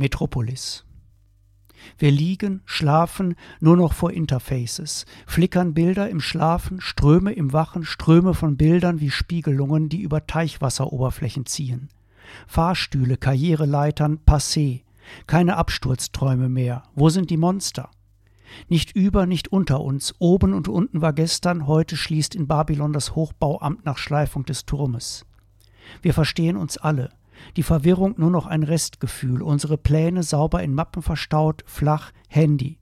Metropolis. Wir liegen, schlafen nur noch vor Interfaces, flickern Bilder im Schlafen, Ströme im Wachen, Ströme von Bildern wie Spiegelungen, die über Teichwasseroberflächen ziehen. Fahrstühle, Karriereleitern, passé. Keine Absturzträume mehr. Wo sind die Monster? Nicht über, nicht unter uns. Oben und unten war gestern, heute schließt in Babylon das Hochbauamt nach Schleifung des Turmes. Wir verstehen uns alle die Verwirrung nur noch ein Restgefühl, unsere Pläne sauber in Mappen verstaut, flach, Handy.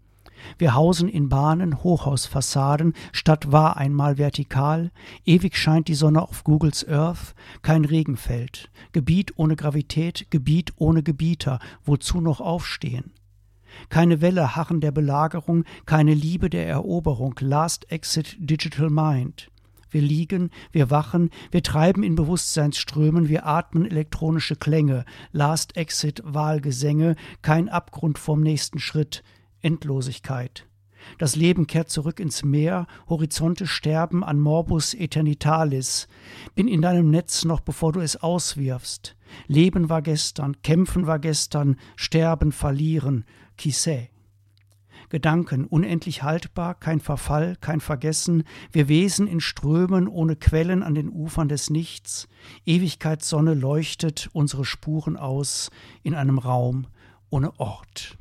Wir hausen in Bahnen, Hochhausfassaden, Stadt war einmal vertikal, ewig scheint die Sonne auf Googles Earth, kein Regenfeld, Gebiet ohne Gravität, Gebiet ohne Gebieter, wozu noch aufstehen? Keine Welle harren der Belagerung, keine Liebe der Eroberung, Last Exit Digital Mind. Wir liegen, wir wachen, wir treiben in Bewusstseinsströmen, wir atmen elektronische Klänge, Last Exit Wahlgesänge, kein Abgrund vorm nächsten Schritt, Endlosigkeit. Das Leben kehrt zurück ins Meer, Horizonte sterben an Morbus Eternitalis. Bin in deinem Netz noch bevor du es auswirfst. Leben war gestern, kämpfen war gestern, sterben, verlieren, qui sait. Gedanken unendlich haltbar, kein Verfall, kein Vergessen, wir Wesen in Strömen ohne Quellen an den Ufern des Nichts, Ewigkeitssonne leuchtet unsere Spuren aus in einem Raum ohne Ort.